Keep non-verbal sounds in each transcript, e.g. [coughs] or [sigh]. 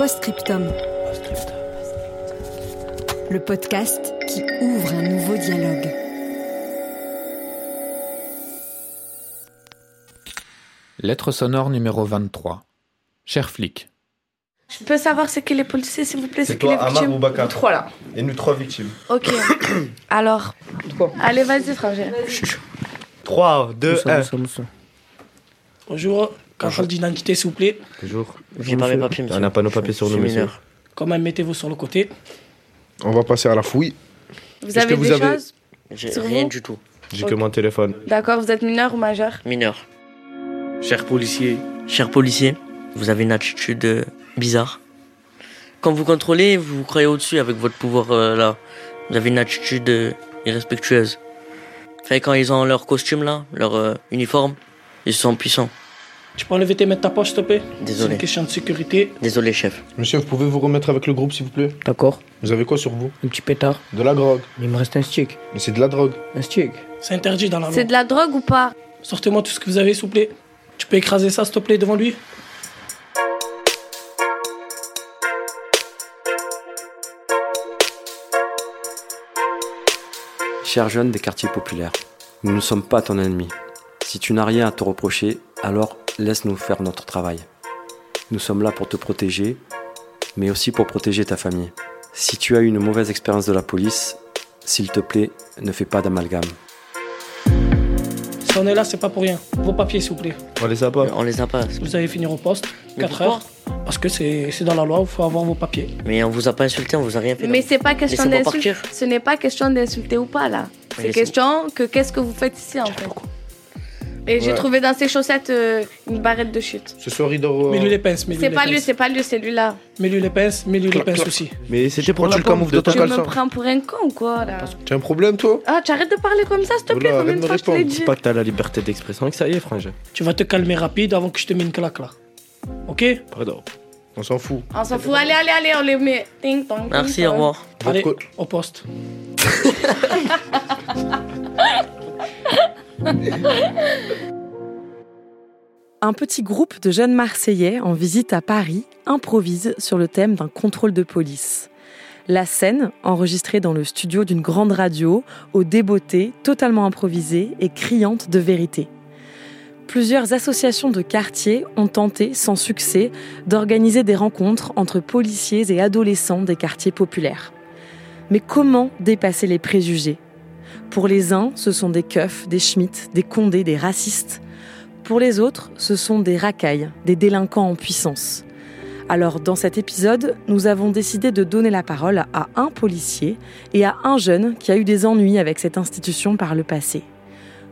Postscriptum. Le podcast qui ouvre un nouveau dialogue. Lettre sonore numéro 23. Cher flic, Je peux savoir c'est qui les policiers, s'il vous plaît, C'est c'est qui les toi, Amar victimes ou Bakar Trois là. Et nous trois victimes. Ok. [coughs] Alors, allez, vas-y, frangin. 3, 2, 1. Bonjour, contrôle d'identité s'il vous plaît. Bonjour. J'ai pas mes papiers, monsieur. On n'a pas nos papiers sur nous, monsieur. Quand même, mettez-vous sur le côté. On va passer à la fouille. Vous avez que vous des avez- choses J'ai rien du tout. J'ai que mon téléphone. D'accord, vous êtes mineur ou majeur Mineur. Cher policier, Cher policier, vous avez une attitude euh, bizarre. Quand vous contrôlez, vous vous croyez au-dessus avec votre pouvoir euh, là. Vous avez une attitude euh, irrespectueuse. Fait quand ils ont leur costume là, leur euh, uniforme, ils sont puissants. Tu peux enlever tes mains de ta poche s'il te plaît? C'est Désolé. une question de sécurité. Désolé chef. Monsieur, vous pouvez vous remettre avec le groupe, s'il vous plaît? D'accord, Vous avez quoi sur vous? Un petit pétard. De la drogue. Il me reste un stick. Mais c'est de la drogue. Un stick. C'est interdit dans la loi. C'est de la drogue ou pas? Sortez-moi tout ce que vous avez s'il vous plaît. Tu peux écraser ça s'il te plaît devant lui? Cher jeune des quartiers populaires, nous ne sommes pas ton ennemi. Si tu n'as rien à te reprocher, alors laisse-nous faire notre travail. Nous sommes là pour te protéger, mais aussi pour protéger ta famille. Si tu as eu une mauvaise expérience de la police, s'il te plaît, ne fais pas d'amalgame. Si on est là, c'est pas pour rien. Vos papiers s'il vous plaît. On les a pas. On les a pas. Vous allez finir au poste, Mais 4 pourquoi heures. Parce que c'est c'est dans la loi, il faut avoir vos papiers. Mais on vous a pas insulté, on vous a rien fait. Mais c'est pas question d'insulter. partir. Ce n'est pas question d'insulter ou pas là. C'est question que qu'est-ce que vous faites ici en fait. Et j'ai trouvé dans ses chaussettes euh, une barrette de chute. Ce soir, il dort. euh, Mets-lui les pinces, mets-lui C'est les pas lui, pinces. c'est pas lui, c'est lui là. Mets-lui les pinces, mets-lui les pinces aussi. Mais c'était pour Prends la le camoufle de ton Tu me prends pour un con ou quoi là Tu as un problème, toi Ah, tu arrêtes de parler comme ça s'il te plaît, combien arrête de fois je te l'ai répondre. dit Dis pas que t'as la liberté d'expression et que ça y est, frangin. Tu vas te calmer rapide avant que je te mette une claque là. Ok Pardon. On s'en fout. On s'en fout, allez, allez, allez, on les met. Ting, tong, ting, Merci, au revoir. Allez, au poste. [laughs] Un petit groupe de jeunes Marseillais en visite à Paris improvise sur le thème d'un contrôle de police. La scène, enregistrée dans le studio d'une grande radio, aux débeautés, totalement improvisée et criante de vérité. Plusieurs associations de quartier ont tenté, sans succès, d'organiser des rencontres entre policiers et adolescents des quartiers populaires. Mais comment dépasser les préjugés? Pour les uns, ce sont des keufs, des schmitts, des condés, des racistes. Pour les autres, ce sont des racailles, des délinquants en puissance. Alors, dans cet épisode, nous avons décidé de donner la parole à un policier et à un jeune qui a eu des ennuis avec cette institution par le passé.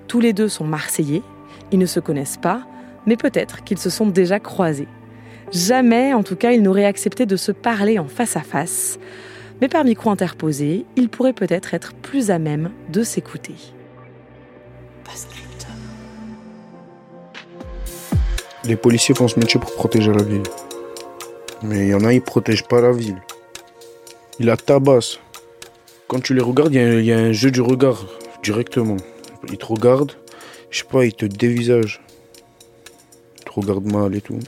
Tous les deux sont marseillais, ils ne se connaissent pas, mais peut-être qu'ils se sont déjà croisés. Jamais, en tout cas, ils n'auraient accepté de se parler en face à face. Mais par micro interposé, ils pourraient peut-être être plus à même de s'écouter. Les policiers font ce métier pour protéger la ville. Mais il y en a, ils protègent pas la ville. Ils la tabassent. Quand tu les regardes, il y a un- il y, a un jeu du regard directement. Ils te regardent, je sais pas, ils te dévisagent. Ils te regardent mal et tout.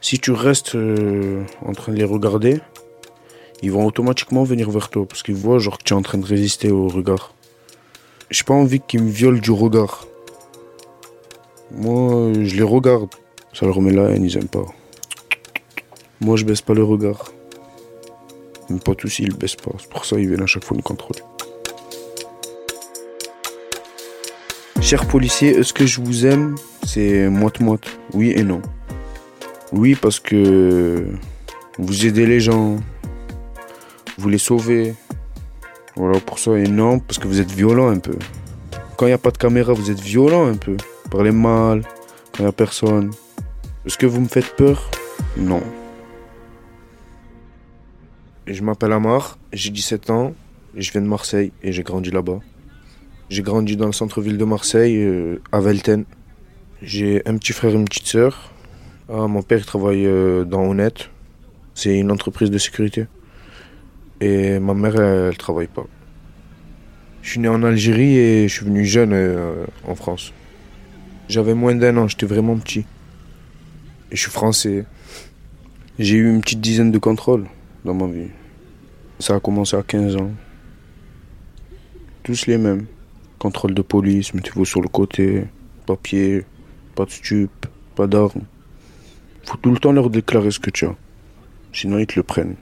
Si tu restes euh, en train de les regarder, ils vont automatiquement venir vers toi parce qu'ils voient genre que tu es en train de résister au regard. J'ai pas envie qu'ils me violent du regard. Moi, je les regarde. Ça leur met la haine, ils aiment pas. Moi, je baisse pas le regard. Mes potes aussi, ils le baissent pas. C'est pour ça qu'ils viennent à chaque fois nous contrôler. Chers policiers, est-ce que je vous aime? C'est moite-moite. Oui et non. Oui, parce que vous aidez les gens. Vous les sauvez. Voilà, pour ça. Et non, parce que vous êtes violent un peu. Quand il n'y a pas de caméra, vous êtes violent un peu. Parlez mal, quand il n'y a personne. Est-ce que vous me faites peur? Non. Je m'appelle Amar, j'ai 17 ans, je viens de Marseille et j'ai grandi là-bas. J'ai grandi dans le centre-ville de Marseille, euh, à Velten. J'ai un petit frère et une petite sœur. Ah, mon père travaille euh, dans Honnête. C'est une entreprise de sécurité. Et ma mère, elle, travaille pas. Je suis né en Algérie et je suis venu jeune euh, en France. J'avais moins d'un an, j'étais vraiment petit. Et je suis français. J'ai eu une petite dizaine de contrôles dans ma vie. Ça a commencé à 15 ans. Tous les mêmes. Contrôle de police, mettez-vous sur le côté, papier, pas de stup, pas d'armes. Faut tout le temps leur déclarer ce que tu as. Sinon ils te le prennent.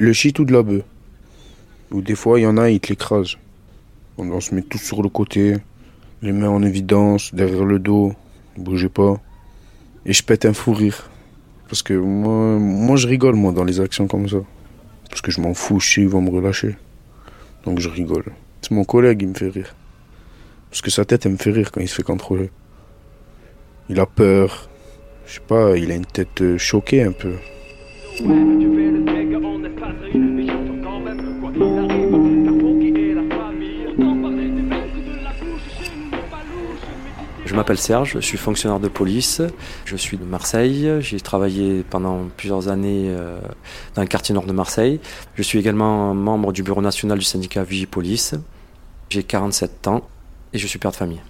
Le shit ou de la bœuf. Ou des fois il y en a, ils te l'écrasent. On, se met tous sur le côté, les mains en évidence, derrière le dos, bougez pas. Et je pète un fou rire. Parce que moi, moi je rigole moi dans les actions comme ça. Parce que je m'en fous, sais ils vont me relâcher. Donc je rigole. C'est mon collègue, il me fait rire. Parce que sa tête, elle me fait rire quand il se fait contrôler. Il a peur. Je sais pas, il a une tête euh, choquée un peu. Je m'appelle Serge, je suis fonctionnaire de police. Je suis de Marseille. J'ai travaillé pendant plusieurs années euh, dans le quartier nord de Marseille. Je suis également membre du bureau national du syndicat Vigipolice. J'ai 47 ans et je suis père de famille.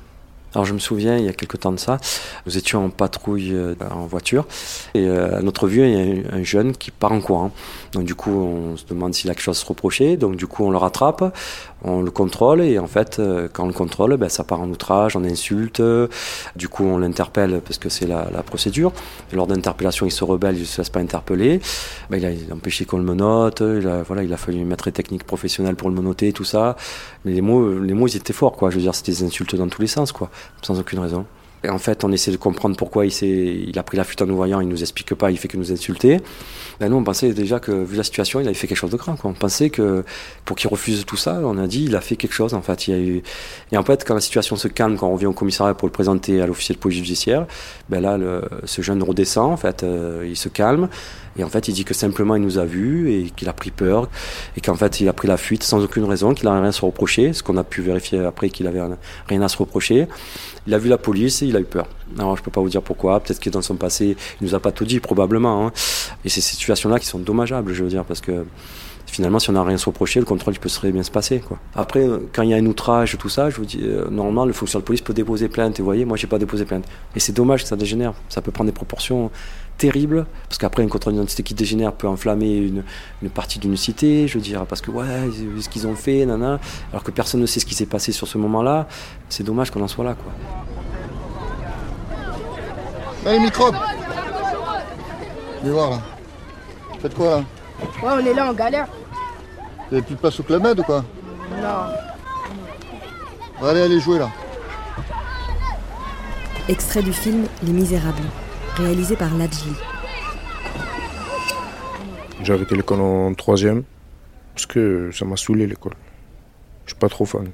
Alors je me souviens, il y a quelques temps de ça, nous étions en patrouille euh, en voiture et euh, à notre vue, il y a un jeune qui part en courant. Donc du coup, on se demande s'il a quelque chose à se reprocher. Donc du coup, on le rattrape, on le contrôle et en fait, euh, quand on le contrôle, ben, ça part en outrage, on insulte. Du coup, on l'interpelle parce que c'est la, procédure. Lors d'interpellation, il se rebelle, il ne se laisse pas interpeller. Ben, il a empêché qu'on le menote. Il a, voilà, il a fallu mettre des techniques professionnelles pour le menoter, tout ça. Mais les mots, les mots, ils étaient forts, quoi. Je veux dire, c'était des insultes dans tous les sens, quoi sans aucune raison. Et en fait, on essaie de comprendre pourquoi il, il a pris la fuite en nous voyant, il nous explique pas, il fait que nous insulter. Ben nous, on pensait déjà que, vu la situation, il avait fait quelque chose de. Quoi. On pensait que, pour qu'il refuse tout ça, on a dit, il a fait quelque chose, en fait. Il y a eu... Et en fait, quand la situation se calme, quand on revient au commissariat pour le présenter à l'officier de police judiciaire, ben là, ce jeune redescend, en fait, euh, il se calme. Et en fait, il dit que simplement il nous a vus et qu'il a pris peur et qu'en fait il a pris la fuite sans aucune raison, qu'il n'a rien à se reprocher, ce qu'on a pu vérifier après qu'il avait rien à se reprocher. Il a vu la police et il a eu peur. Alors je peux pas vous dire pourquoi, peut-être que dans son passé il nous a pas tout dit probablement. Hein. Et ces situations-là qui sont dommageables, je veux dire, parce que finalement, si on n'a rien à se reprocher, le contrôle il peut très bien se passer. Après, quand il y a un outrage, tout ça, je vous dis, euh, normalement, le fonctionnaire de police peut déposer plainte. Et vous voyez, moi, j'ai pas déposé plainte. Et c'est dommage que ça dégénère. Ça peut prendre des proportions terribles, parce qu'après, un contrôle d'identité qui dégénère peut enflammer une, une partie d'une cité, je veux dire, parce que, ouais, ce qu'ils ont fait, nana, alors que personne ne sait ce qui s'est passé sur ce moment-là. C'est dommage qu'on en soit là, quoi. Allez, microbe Viens voir, là. Faites quoi, là? Ouais, on est là en galère. Vous avez plus de place au Club Med ou quoi? Non. allez, allez jouer là. Extrait du film Les Misérables, réalisé par Ladji. J'ai arrêté l'école en troisième parce que ça m'a saoulé l'école. Je suis pas trop fan.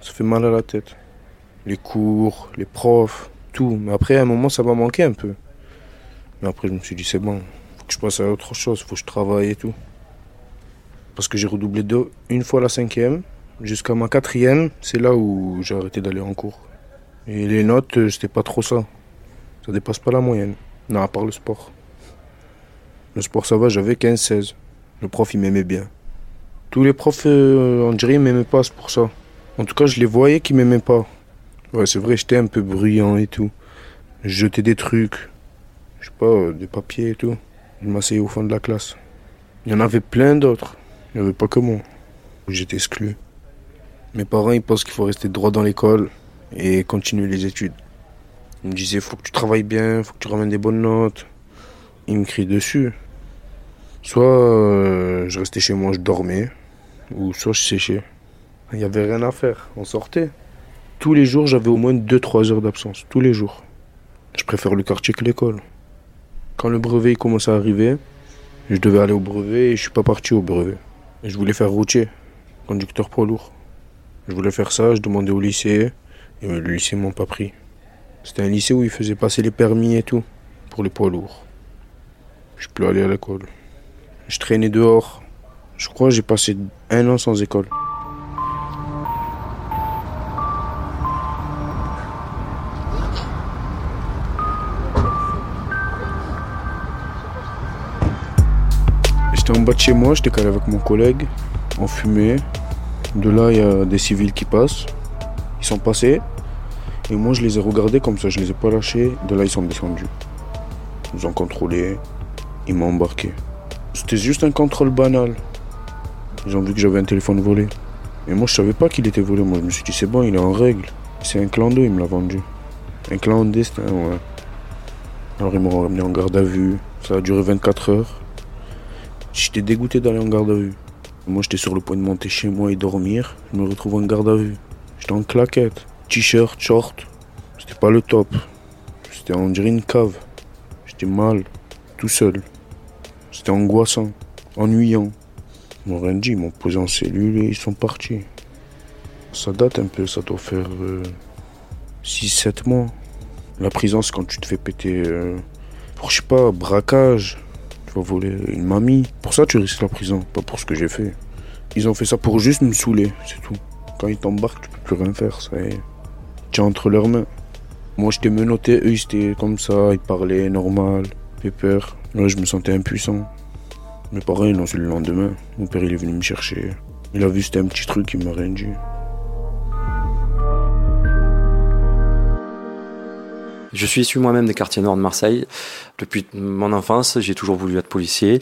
Ça fait mal à la tête. Les cours, les profs, tout. Mais après, à un moment, ça m'a manqué un peu. Mais après, je me suis dit, c'est bon, faut que je passe à autre chose, faut que je travaille et tout. Parce que j'ai redoublé deux, une fois la cinquième, jusqu'à ma quatrième, c'est là où j'ai arrêté d'aller en cours. Et les notes, c'était pas trop ça. Ça dépasse pas la moyenne. Non, à part le sport. Le sport, ça va, j'avais 15-16. Le prof, il m'aimait bien. Tous les profs, euh, on dirait, ils m'aimaient pas, c'est pour ça. En tout cas, je les voyais qu'ils m'aimaient pas. Ouais, c'est vrai, j'étais un peu bruyant et tout. Je jetais des trucs. Je sais pas, euh, des papiers et tout. Je m'asseyais au fond de la classe. Il y en avait plein d'autres. Il n'y avait pas que moi. J'étais exclu. Mes parents, ils pensent qu'il faut rester droit dans l'école et continuer les études. Ils me disaient, faut que tu travailles bien, faut que tu ramènes des bonnes notes. Ils me crient dessus. Soit euh, je restais chez moi, je dormais, ou soit je séchais. Il n'y avait rien à faire, on sortait. Tous les jours, j'avais au moins 2-3 heures d'absence, tous les jours. Je préfère le quartier que l'école. Quand le brevet commençait à arriver, je devais aller au brevet et je suis pas parti au brevet. Je voulais faire routier, conducteur poids lourd. Je voulais faire ça, je demandais au lycée, et le lycée m'ont pas pris. C'était un lycée où ils faisaient passer les permis et tout, pour les poids lourds. Je peux plus aller à l'école. Je traînais dehors. Je crois que j'ai passé un an sans école. J'étais en bas de chez moi, j'étais calé avec mon collègue. On fumait. De là, il y a des civils qui passent. Ils sont passés. Et moi, je les ai regardés comme ça, je les ai pas lâchés. De là, ils sont descendus. Ils ont contrôlé. Ils m'ont embarqué. C'était juste un contrôle banal. Ils ont vu que j'avais un téléphone volé. Et moi, je savais pas qu'il était volé. Moi, je me suis dit, c'est bon, il est en règle. C'est un clandé, il me l'a vendu. Un clandestin, ouais. Alors, ils m'ont ramené en garde à vue. Ça a duré 24 heures. J'étais dégoûté d'aller en garde à vue. Moi, j'étais sur le point de monter chez moi et dormir. Je me retrouve en garde à vue. J'étais en claquette, t-shirt, short. C'était pas le top. C'était on dirait une cave. J'étais mal, tout seul. C'était angoissant, ennuyant. M'ont rien dit, ils m'ont posé en cellule et ils sont partis. Ça date un peu, ça doit faire 6-7 mois. La prison, c'est quand tu te fais péter euh, pour, je sais pas, braquage. Tu vas voler une mamie. Pour ça, tu risques la prison, pas pour ce que j'ai fait. Ils ont fait ça pour juste me saouler, c'est tout. Quand ils t'embarquent, tu peux plus rien faire, ça est. Entre leurs mains. Moi, j'étais menotté, eux, ils étaient comme ça, ils parlaient normal, peur. Là, je me sentais impuissant. Mes parents, ils l'ont le lendemain. Mon père, il est venu me chercher. Il a vu c'était un petit truc, il m'a rien dit. Je suis issu moi-même des quartiers nord de Marseille. Depuis mon enfance, j'ai toujours voulu être policier,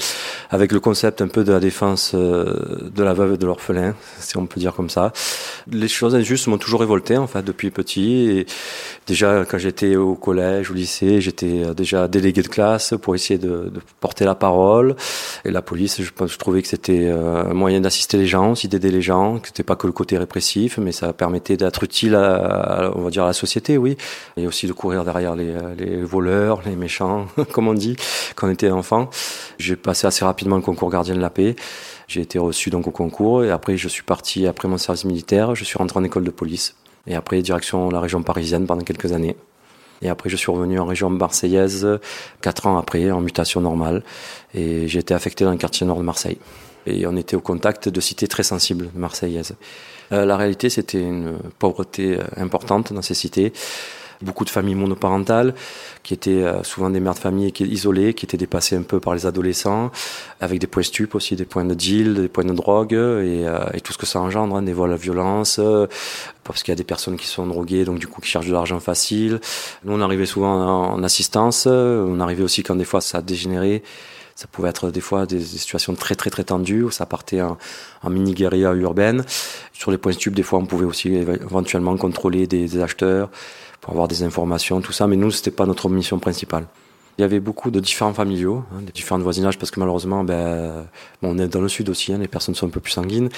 avec le concept un peu de la défense euh, de la veuve et de l'orphelin, si on peut dire comme ça. Les choses injustes m'ont toujours révolté, en fait, depuis petit. Et déjà, quand j'étais au collège, au lycée, j'étais déjà délégué de classe pour essayer de, porter la parole. Et la police, je, trouvais que c'était euh, un moyen d'assister les gens, aussi d'aider les gens, que c'était pas que le côté répressif, mais ça permettait d'être utile à, on va dire, à la société, oui. Et aussi de courir derrière les, les voleurs, les méchants. [laughs] comme on dit, quand on était enfant. J'ai passé assez rapidement le concours gardien de la paix. J'ai été reçu donc au concours et après je suis parti après mon service militaire, je suis rentré en école de police et après direction la région parisienne pendant quelques années. Et après je suis revenu en région marseillaise quatre ans après en mutation normale et j'ai été affecté dans le quartier nord de Marseille. Et on était au contact de cités très sensibles marseillaises. Euh, la réalité c'était une pauvreté importante dans ces cités beaucoup de familles monoparentales qui étaient souvent des mères de famille isolées, qui étaient dépassées un peu par les adolescents, avec des points stupes aussi, des points de deal, des points de drogue et, et tout ce que ça engendre, hein, des vols à violence, parce qu'il y a des personnes qui sont droguées, donc du coup qui cherchent de l'argent facile. Nous on arrivait souvent en assistance, on arrivait aussi quand des fois ça a dégénéré. Ça pouvait être des fois des, situations très très très tendues où ça partait en, mini guérilla urbaine. Sur les points stupes, des fois on pouvait aussi éventuellement contrôler des acheteurs pour avoir des informations, tout ça. Mais nous, c'était pas notre mission principale. Il y avait beaucoup de différents familiaux, hein, des différents voisinages, parce que malheureusement, ben, bon, on est dans le sud aussi, hein, les personnes sont un peu plus sanguines.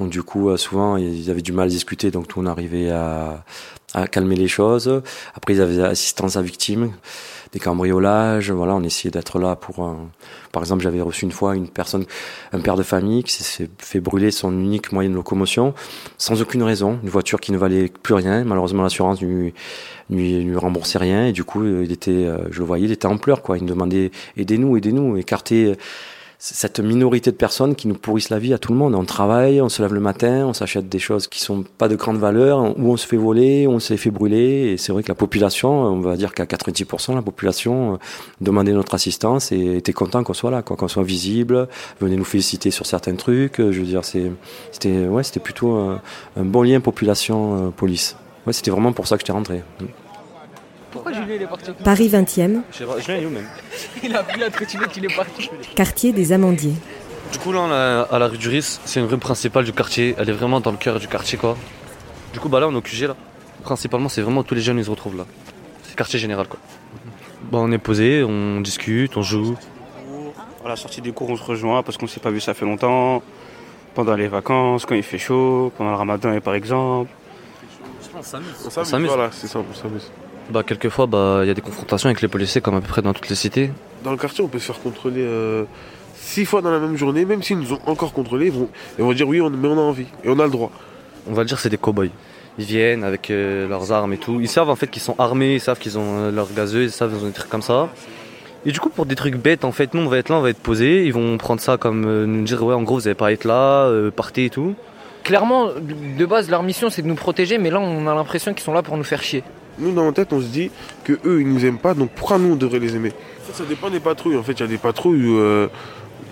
Donc du coup, souvent, ils avaient du mal à discuter, donc tout on arrivait à, à calmer les choses. Après, ils avaient assistance à victimes des cambriolages. Voilà, on essayait d'être là pour. Un... Par exemple, j'avais reçu une fois une personne, un père de famille qui s'est fait brûler son unique moyen de locomotion sans aucune raison, une voiture qui ne valait plus rien. Malheureusement, l'assurance lui, lui, lui remboursait rien et du coup, il était, je le voyais, il était en pleurs quoi. Il me demandait aidez-nous, aidez-nous, écartez cette minorité de personnes qui nous pourrissent la vie à tout le monde. On travaille, on se lève le matin, on s'achète des choses qui sont pas de grande valeur, où on se fait voler, on se fait brûler. Et c'est vrai que la population, on va dire qu'à 90%, la population demandait notre assistance et était content qu'on soit là, quoi, qu'on soit visible, venait nous féliciter sur certains trucs. Je veux dire, c'est, c'était, ouais, c'était plutôt un, un, bon lien population-police. Ouais, c'était vraiment pour ça que j'étais rentré. Pourquoi Julien il est parti Paris 20e. Julien est où même Il a pris la trottinette, il est parti. Quartier des Amandiers. Du coup là on est à la rue du Riz, c'est une rue principale du quartier, elle est vraiment dans le cœur du quartier quoi. Du coup bah là on est au QG là. Principalement c'est vraiment tous les jeunes ils se retrouvent là. C'est quartier général quoi. Bah on est posé, on discute, on joue. À la sortie des cours on se rejoint parce qu'on s'est pas vu ça fait longtemps. Pendant les vacances, quand il fait chaud, pendant le ramadan et par exemple. On s'amuse. On s'amuse. Voilà, c'est ça, on s'amuse. Bah, quelquefois, il bah, y a des confrontations avec les policiers, comme à peu près dans toutes les cités. Dans le quartier, on peut se faire contrôler euh, six fois dans la même journée, même s'ils nous ont encore contrôlés, ils vont, ils vont dire oui, on, mais on a envie et on a le droit. on va le dire, c'est des cow-boys. Ils viennent avec euh, leurs armes et tout. Ils savent en fait qu'ils sont armés, ils savent qu'ils ont euh, leurs gazeux, ils savent qu'ils ont des trucs comme ça. Et du coup, pour des trucs bêtes, en fait, nous, on va être là, on va être posé. Ils vont prendre ça comme euh, nous dire, ouais, en gros, vous n'allez pas être là, euh, partez et tout. Clairement, de base, leur mission c'est de nous protéger, mais là on a l'impression qu'ils sont là pour nous faire chier. Nous, dans notre tête, on se dit que eux, ils nous aiment pas, donc pourquoi nous, on devrait les aimer? Fait, ça dépend des patrouilles. En fait, il y a des patrouilles où, euh,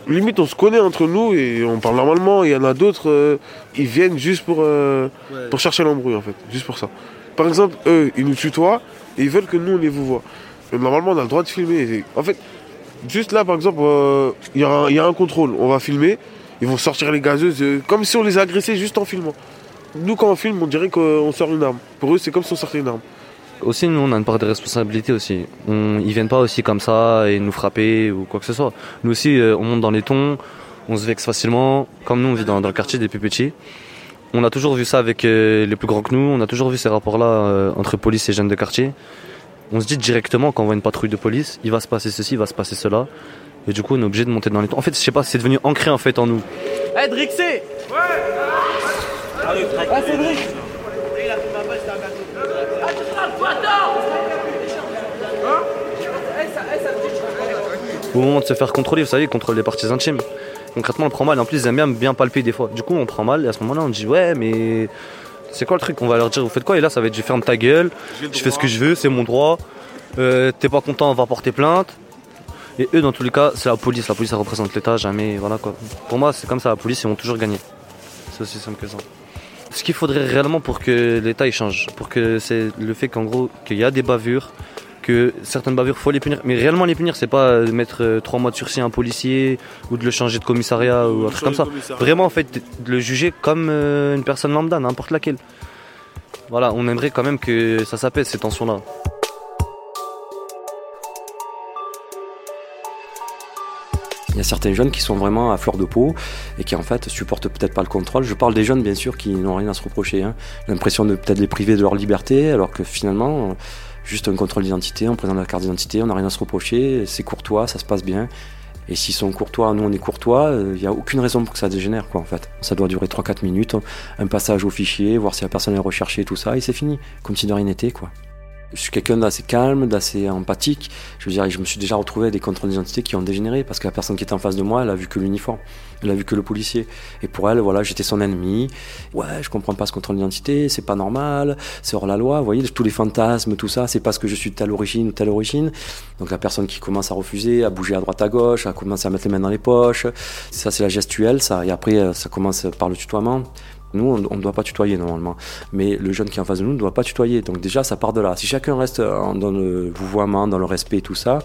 limite, on se connaît entre nous et on parle normalement. Il y en a d'autres, euh, ils viennent juste pour, euh, pour chercher l'embrouille, en fait, juste pour ça. Par exemple, eux, ils nous tutoient et ils veulent que nous, on les vous voit. Mais normalement, on a le droit de filmer. Et En fait, juste là, par exemple, euh, il y, a y a un contrôle. On va filmer, ils vont sortir les gazeuses, euh, comme si on les agressait juste en filmant. Nous, quand on filme, on dirait qu'on sort une arme. Pour eux, c'est comme si on sortait une arme. Aussi, nous, on a une part de responsabilité aussi. On, ils viennent pas aussi comme ça et nous frapper ou quoi que ce soit. Nous aussi, euh, on monte dans les tons, on se vexe facilement. Comme nous, on vit dans, dans le quartier des plus petits. On a toujours vu ça avec euh, les plus grands que nous. On a toujours vu ces rapports-là euh, entre police et jeunes de quartier. On se dit directement quand on voit une patrouille de police, il va se passer ceci, il va se passer cela. Et du coup, on est obligé de monter dans les tons. En fait, je sais pas, c'est devenu ancré en fait en nous. Eh Drixé Ah Cédric Au moment de se faire contrôler, vous savez, ils contrôlent les parties intimes. Concrètement, on prend mal. En plus, ils aiment bien bien palper des fois. Du coup, on prend mal et à ce moment-là, on dit ouais, mais c'est quoi le truc? On va leur dire vous faites quoi? Et là, ça va être je ferme ta gueule, je fais ce que je veux, c'est mon droit. Euh, T'es pas content, on va porter plainte. Et eux, dans tous les cas, c'est la police. La police, ça représente l'État, jamais. Voilà quoi. Pour moi, c'est comme ça. La police, ils vont toujours gagner. C'est aussi simple que ça. Ce qu'il faudrait réellement pour que l'État change, pour que c'est le fait qu'en gros qu'il y a des bavures, que certaines bavures faut les punir, mais réellement les punir, c'est pas euh, mettre euh, trois mois de sursis à un policier ou de le changer de commissariat ou un truc comme ça. Vraiment en fait de le juger comme euh, une personne lambda, n'importe laquelle. Voilà, on aimerait quand même que ça s'apaise ces tensions-là. Il y a certains jeunes qui sont vraiment à fleur de peau et qui en fait supportent peut-être pas le contrôle. Je parle des jeunes bien sûr qui n'ont rien à se reprocher. Hein. L'impression de peut-être les priver de leur liberté alors que finalement, euh, juste un contrôle d'identité, on présente la carte d'identité, on n'a rien à se reprocher, c'est courtois, ça se passe bien. Et s'ils sont courtois, nous on est courtois, il n'y a aucune raison pour que ça dégénère quoi en fait. Ça doit durer 3-4 minutes, un passage au fichier, voir si la personne est recherchée, tout ça, et c'est fini, comme si de rien n'était quoi. Je suis quelqu'un d'assez calme, d'assez empathique. Je veux dire, je me suis déjà retrouvé à des contrôles d'identité qui ont dégénéré parce que la personne qui était en face de moi, elle a vu que l'uniforme, elle a vu que le policier. Et pour elle, voilà, j'étais son ennemi. Ouais, je comprends pas ce contrôle d'identité, c'est pas normal, c'est hors la loi. Vous voyez, tous les fantasmes, tout ça, c'est parce que je suis de telle origine ou telle origine. Donc la personne qui commence à refuser, à bouger à droite à gauche, à commencer à mettre les mains dans les poches. Ça, c'est la gestuelle, ça. Et après, euh, ça commence par le tutoiement. Nous, on ne doit pas tutoyer normalement. Mais le jeune qui est en face de nous ne doit pas tutoyer. Donc déjà, ça part de là. Si chacun reste euh, dans le vouvoiement, dans le respect et tout ça,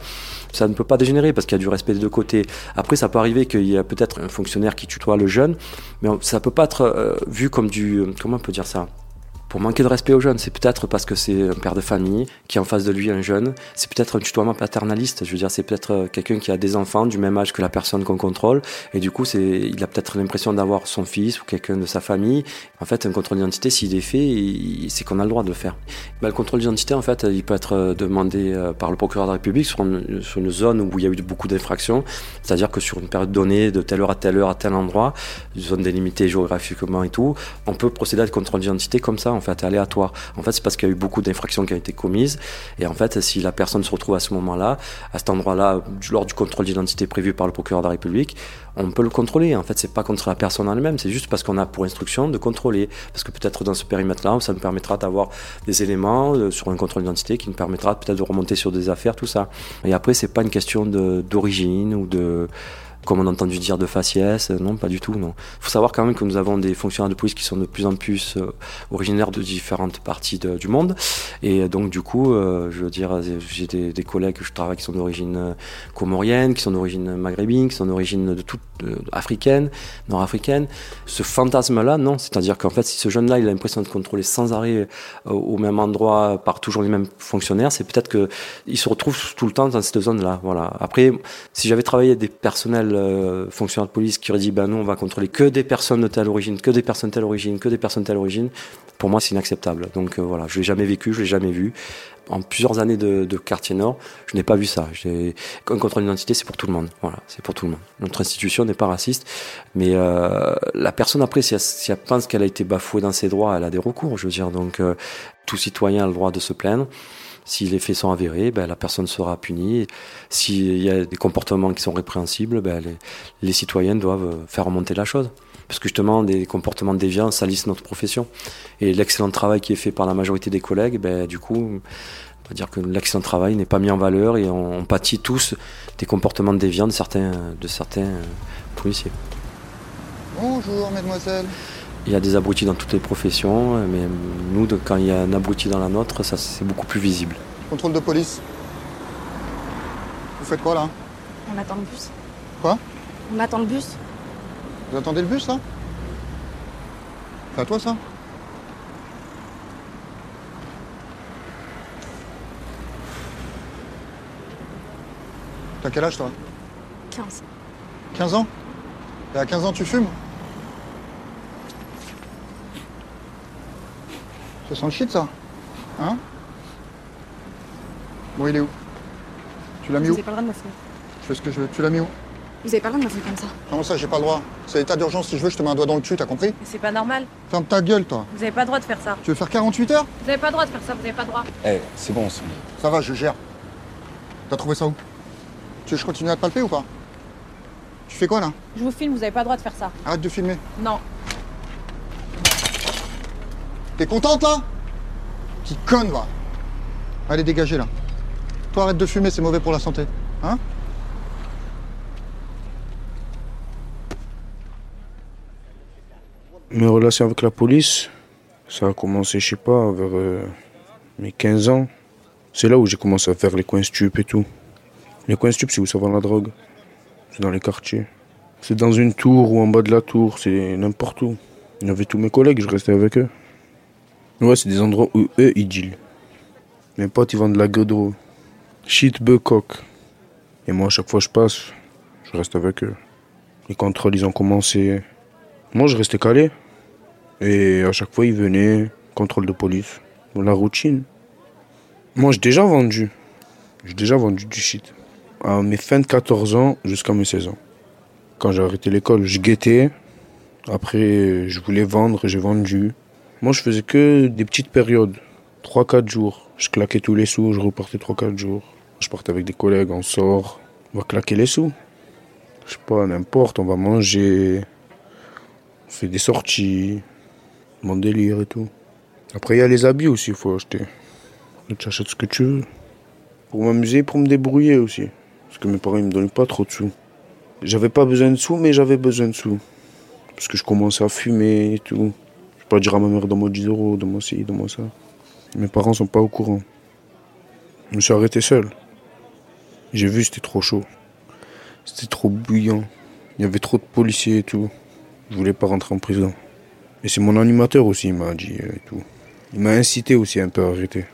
ça ne peut pas dégénérer parce qu'il y a du respect des deux côtés. Après, ça peut arriver qu'il y a peut-être un fonctionnaire qui tutoie le jeune, mais ça peut pas être euh, vu comme du... Comment on peut dire ça? Pour manquer de respect aux jeunes. C'est peut-être parce que c'est un père de famille qui est en face de lui un jeune. C'est peut-être un tutoiement paternaliste. Je veux dire, c'est peut-être euh, quelqu'un qui a des enfants du même âge que la personne qu'on contrôle. Et du coup, c'est, il a peut-être l'impression d'avoir son fils ou quelqu'un de sa famille. En fait, un contrôle d'identité, s'il est fait, c'est qu'on a le droit de le faire. Ben, le contrôle d'identité, en fait, il peut être euh, demandé euh, par le procureur de la République sur une, zone où il y a eu beaucoup d'infractions. C'est-à-dire que sur une période donnée, de telle heure à telle heure, à tel endroit, une zone délimitée géographiquement et tout, on peut procéder à des contrôles d'identité comme ça, en fait, aléatoire. En fait, c'est parce qu'il y a eu beaucoup d'infractions qui ont été commises. Et en fait, si la personne se retrouve à ce moment-là, à cet endroit-là, lors du contrôle d'identité prévu par le procureur de la République, on peut le contrôler. En fait, c'est pas contre la personne elle-même, c'est juste parce qu'on a pour instruction de contrôler. Parce que peut-être dans ce périmètre-là, ça nous permettra d'avoir des éléments euh, sur un contrôle d'identité qui nous permettra peut-être de remonter sur des affaires, tout ça. Et après, c'est pas une question d'origine ou de comme on a entendu dire de faciès, euh, non, pas du tout, non. Il faut savoir quand même que nous avons des fonctionnaires de police qui sont de plus en plus euh, originaires de différentes parties du monde. Et donc, du coup, euh, je veux dire, j'ai des, collègues que je travaille qui sont d'origine comorienne, qui sont d'origine maghrébine, qui sont d'origine toute africaine, nord-africaine. Ce fantasme-là, non. C'est-à-dire qu'en fait, si ce jeune-là, il a l'impression de contrôler sans arrêt au même endroit par toujours les mêmes fonctionnaires, c'est peut-être que il se retrouve tout le temps dans cette zone-là. Voilà. Après, si j'avais travaillé avec des personnels fonctionnaire de police qui aurait dit ben nous on va contrôler que des personnes de telle origine, que des personnes de telle origine, que des personnes de telle origine, pour moi c'est inacceptable. Donc euh, voilà, je l'ai jamais vécu, je l'ai jamais vu. En plusieurs années de, quartier nord, je n'ai pas vu ça. Un contrôle d'identité, c'est pour tout le monde. Voilà, c'est pour tout le monde. Notre institution n'est pas raciste, mais euh, la personne après, si elle, si elle pense qu'elle a été bafouée dans ses droits, elle a des recours. Je veux dire, donc euh, tout citoyen a le droit de se plaindre. Si les faits sont avérés, ben, la personne sera punie. S'il y a des comportements qui sont répréhensibles, ben, les, les citoyens doivent euh, faire remonter la chose. Parce que justement, des comportements déviants salissent notre profession. Et l'excellent travail qui est fait par la majorité des collègues, ben, du coup, on va dire que l'excellent travail n'est pas mis en valeur et on, on pâtit tous des comportements déviants de certains, de certains euh, policiers. Bonjour, mademoiselle. Il y a des abrutis dans toutes les professions, mais nous, quand il y a un abruti dans la nôtre, ça c'est beaucoup plus visible. Contrôle de police. Vous faites quoi là? On attend le bus. Quoi? On attend le bus. Vous attendez le bus là? C'est à toi ça? T'as quel âge toi? 15. 15 ans? Et à 15 ans tu fumes? Ça sent le shit ça Hein Bon il est où Tu l'as mis Vous où avez pas le droit de me faire. Je fais ce que je veux. Tu l'as mis où Vous avez pas le droit de me faire comme ça. Comment ça j'ai pas le droit C'est l'état d'urgence si je veux je te mets un doigt dans le cul, t'as compris Mais c'est pas normal. Ferme ta gueule toi Vous avez pas le droit de faire ça. Tu veux faire 48 heures Vous avez pas le droit de faire ça, vous avez pas le droit. Eh, c'est bon, ça. Ça va, je gère. T'as trouvé ça où Tu veux que je continue à te palper ou pas Tu fais quoi là Je vous filme, vous avez pas le droit de faire ça. Arrête de filmer. Non. T'es contente là Qui conne va Allez, dégagez là. Toi, arrête de fumer, c'est mauvais pour la santé. Hein Mes relations avec la police, ça a commencé, je sais pas, vers euh, mes 15 ans. C'est là où j'ai commencé à faire les coins stup et tout. Les coins stup, c'est où ça vend la drogue. C'est dans les quartiers. C'est dans une tour ou en bas de la tour, c'est n'importe où. Il y avait tous mes collègues, je restais avec eux. Ouais, c'est des endroits où eux, ils dealent. Mes potes, ils vendent de la gueudreau. Shit, bœuf. Et moi, à chaque fois je passe, je reste avec eux. Les contrôles, ils ont commencé. Moi, je restais calé. Et à chaque fois, ils venaient, contrôle de police. La routine. Moi, j'ai déjà vendu. J'ai déjà vendu du shit. À mes fins de 14 ans jusqu'à mes 16 ans. Quand j'ai arrêté l'école, je guettais. Après, je voulais vendre, j'ai vendu. Moi, je faisais que des petites périodes. 3-4 jours. Je claquais tous les sous, je repartais 3-4 jours. Je partais avec des collègues, on sort. On va claquer les sous. Je sais pas, n'importe, on va manger. On fait des sorties. Mon délire et tout. Après, il y a les habits aussi, il faut acheter. Tu achètes ce que tu veux. Pour m'amuser, pour me débrouiller aussi. Parce que mes parents, ils me donnaient pas trop de sous. J'avais pas besoin de sous, mais j'avais besoin de sous. Parce que je commençais à fumer et tout. Je pas dire à ma mère, donne-moi 10 euros, donne-moi ci, donne-moi ça. Mes parents sont pas au courant. Je me suis arrêté seul. J'ai vu, c'était trop chaud. C'était trop bouillant. Il y avait trop de policiers et tout. Je voulais pas rentrer en prison. Et c'est mon animateur aussi, il m'a dit euh, et tout. Il m'a incité aussi un peu à arrêter.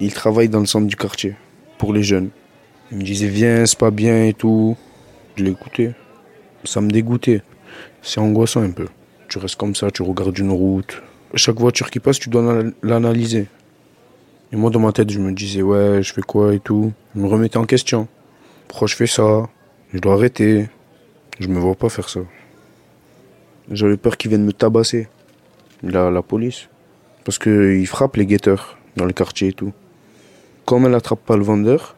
Il travaille dans le centre du quartier, pour les jeunes. Il me disait, viens, c'est pas bien et tout. Je l'ai écouté. Ça me dégoûtait. C'est angoissant un peu. Tu restes comme ça, tu regardes une route. Chaque voiture qui passe, tu dois l'ana- l'analyser. Et moi, dans ma tête, je me disais, ouais, je fais quoi et tout. Je me remettais en question. Pourquoi je fais ça? Je dois arrêter. Je me vois pas faire ça. J'avais peur qu'ils viennent me tabasser. La, la police. Parce qu'ils frappent les guetteurs dans le quartier et tout. Comme elle attrape pas le vendeur,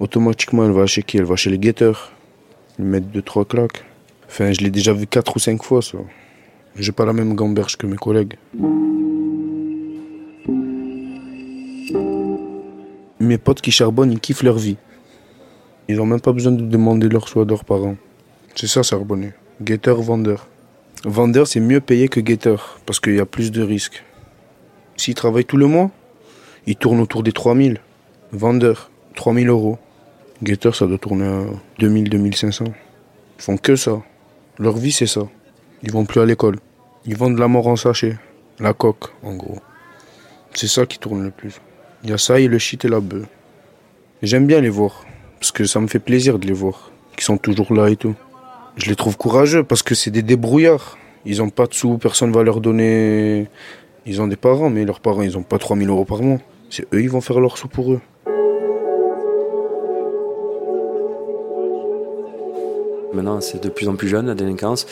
automatiquement elle va chez qui Elle va chez les guetteurs. Ils mettent deux, trois claques. Enfin, je l'ai déjà vu quatre ou cinq fois ça. J'ai pas la même gamberge que mes collègues. Mes potes qui charbonnent, ils kiffent leur vie. Ils ont même pas besoin de demander leur choix de leurs parents. C'est ça, charbonner. Guetteur, vendeur. Vendeur, c'est mieux payé que guetteur, parce qu'il y a plus de risques. S'ils travaillent tout le mois, ils tournent autour des 3000. Vendeur, 3000 euros. Guetteur, ça doit tourner à 2000, 2500. Ils font que ça. Leur vie, c'est ça. Ils vont plus à l'école. Ils vendent la mort en sachet. La coque, en gros. C'est ça qui tourne le plus. Il y a ça et le shit et la bœuf. J'aime bien les voir. Parce que ça me fait plaisir de les voir. Qu'ils sont toujours là et tout. Je les trouve courageux parce que c'est des débrouillards. Ils ont pas de sous, personne va leur donner. Ils ont des parents, mais leurs parents, ils ont pas 3000 euros par mois. C'est eux, ils vont faire leurs sous pour eux. Maintenant, c'est de plus en plus jeune la délinquance.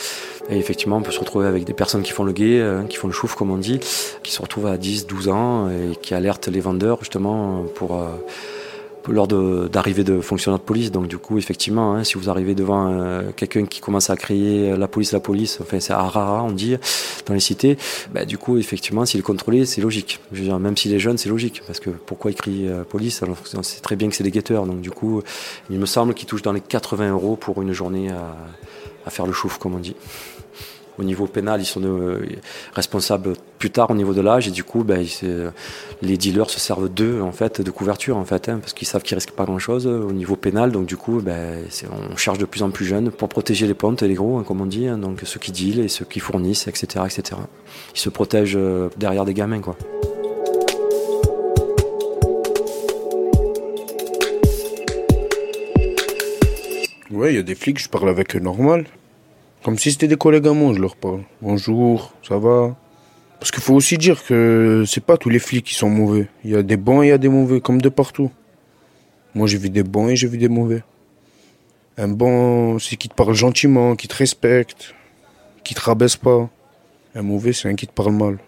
Et effectivement, on peut se retrouver avec des personnes qui font le guet, euh, qui font le chouf, comme on dit, qui se retrouvent à 10, 12 ans et qui alertent les vendeurs justement pour, euh, pour lors d'arrivée de, fonctionnaires de police. Donc, du coup, effectivement, hein, si vous arrivez devant euh, quelqu'un qui commence à crier euh, la police, la police, enfin, c'est rara, on dit, dans les cités, bah, du coup, effectivement, s'il est contrôlé, c'est logique. Je veux dire, même s'il est jeune, c'est logique. Parce que pourquoi il crie euh, police alors qu'on sait très bien que c'est des guetteurs. Donc, du coup, il me semble qu'il touche dans les 80 euros pour une journée à, à faire le chouf, comme on dit. Au niveau pénal, ils sont de- responsables plus tard au niveau de l'âge et du coup, ben, se- les dealers se servent d'eux en fait de couverture en fait, hein, parce qu'ils savent qu'ils risquent pas grand chose au niveau pénal. Donc du coup, ben, on charge de plus en plus jeunes pour protéger les pontes et les gros, hein, comme on dit. hein, donc ceux qui dealent et ceux qui fournissent, etc., etc. Ils se protègent euh, derrière des gamins, quoi. Ouais, il y a des flics, je parle avec eux normal. Comme si c'était des collègues à moi, je leur parle. Bonjour, ça va? Parce qu'il faut aussi dire que c'est pas tous les flics qui sont mauvais. Il y a des bons et il y a des mauvais, comme de partout. Moi, j'ai vu des bons et j'ai vu des mauvais. Un bon, c'est qui te parle gentiment, qui te respecte, qui te rabaisse pas. Un mauvais, c'est un qui te parle mal.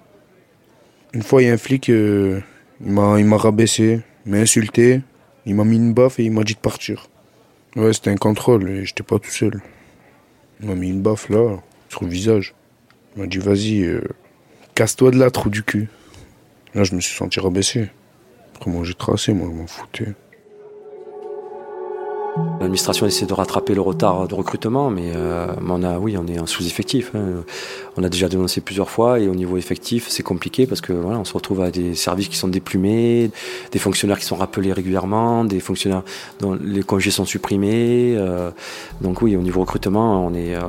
Une fois, il y a un flic, euh, il m'a rabaissé, il m'a insulté, il m'a mis une baffe et il m'a dit de partir. Ouais, c'était un contrôle et j'étais pas tout seul. Il m'a mis une baffe là, sur le visage. Il m'a dit vas-y, euh, casse-toi de là, trou du cul. Là, je me suis senti rabaissé. Après, moi, j'ai tracé, moi, je m'en foutais. L'administration essaie de rattraper le retard de recrutement, mais, euh, on a, oui, on est en sous-effectif. hein. On a déjà dénoncé plusieurs fois et au niveau effectif, c'est compliqué parce que voilà, on se retrouve à des services qui sont déplumés, des fonctionnaires qui sont rappelés régulièrement, des fonctionnaires dont les congés sont supprimés. euh, donc oui, au niveau recrutement, on est, euh,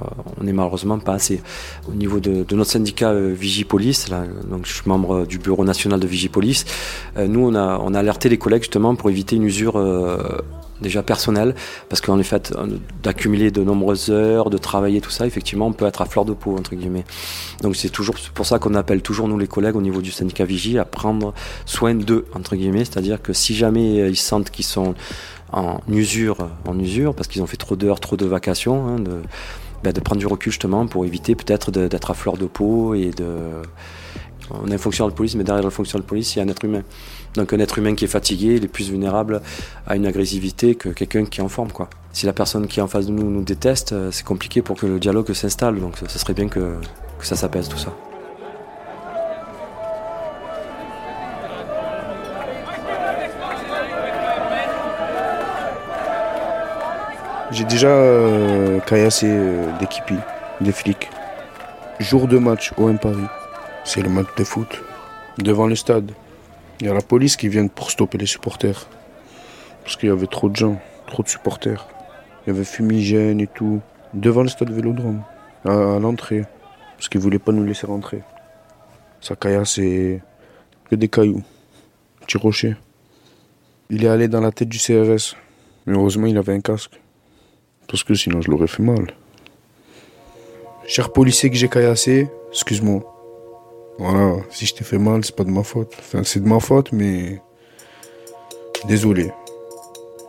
on est malheureusement pas assez. Au niveau de, notre syndicat Vigipolice, là, donc je suis membre du bureau national de Vigipolice, euh, nous on a, on a alerté les collègues justement pour éviter une usure. Déjà personnel, parce qu'en effet, euh, d'accumuler de nombreuses heures, de travailler tout ça, effectivement, on peut être à fleur de peau, entre guillemets. Donc c'est toujours pour ça qu'on appelle toujours, nous les collègues, au niveau du syndicat Vigie, à prendre soin d'eux, entre guillemets, c'est-à-dire que si jamais euh, ils sentent qu'ils sont en usure, en usure, parce qu'ils ont fait trop d'heures, trop de vacations, hein, de, ben, de prendre du recul justement pour éviter peut-être d'être à fleur de peau et de... On a un fonctionnaire de police, mais derrière le fonctionnaire de police, il y a un être humain. Donc un être humain qui est fatigué, il est plus vulnérable à une agressivité que quelqu'un qui est en forme. Si la personne qui est en face de nous nous déteste, euh, c'est compliqué pour que le dialogue s'installe. Donc ce serait bien que, ça s'apaise tout ça. J'ai déjà euh, caillassé euh, des des flics. Jour de match, OM Paris. C'est le match de foot. Devant le stade. Il y a la police qui vient pour stopper les supporters. Parce qu'il y avait trop de gens, trop de supporters. Il y avait fumigène et tout. Devant le stade Vélodrome. À, à l'entrée. Parce qu'ils voulaient pas nous laisser rentrer. Ça caillassait que des cailloux. Petit rocher. Il est allé dans la tête du CRS. Mais heureusement, il avait un casque. Parce que sinon, je l'aurais fait mal. Cher policier que j'ai caillassé, excuse-moi. Voilà, si je t'ai fait mal, c'est pas de ma faute. Enfin, c'est de ma faute, mais. Désolé.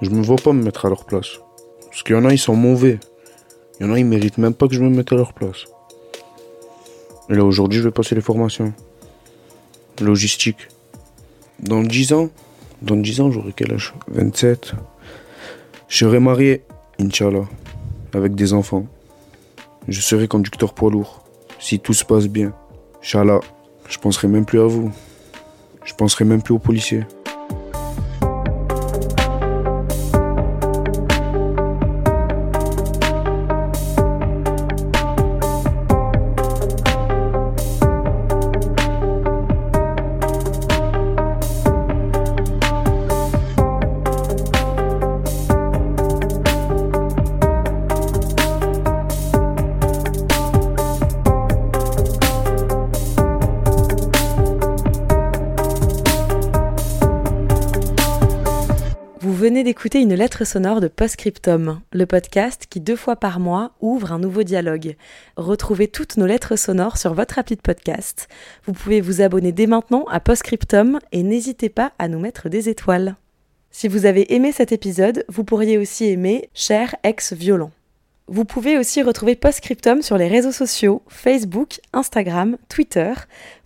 Je me vois pas me mettre à leur place. Parce qu'il y en a, ils sont mauvais. Il y en a, ils méritent même pas que je me mette à leur place. Et là, aujourd'hui, je vais passer les formations. Logistique. Dans 10 ans, dans 10 ans, j'aurai quel âge? 27. Je serai marié, Inch'Allah, avec des enfants. Je serai conducteur poids lourd. Si tout se passe bien, Inch'Allah, je penserai même plus à vous. Je penserai même plus aux policiers. D'écouter une lettre sonore de Postscriptum, le podcast qui deux fois par mois ouvre un nouveau dialogue. Retrouvez toutes nos lettres sonores sur votre appli de podcast. Vous pouvez vous abonner dès maintenant à Postscriptum et n'hésitez pas à nous mettre des étoiles. Si vous avez aimé cet épisode, vous pourriez aussi aimer Cher ex-violent. Vous pouvez aussi retrouver Postscriptum sur les réseaux sociaux, Facebook, Instagram, Twitter.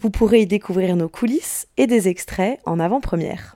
Vous pourrez y découvrir nos coulisses et des extraits en avant-première.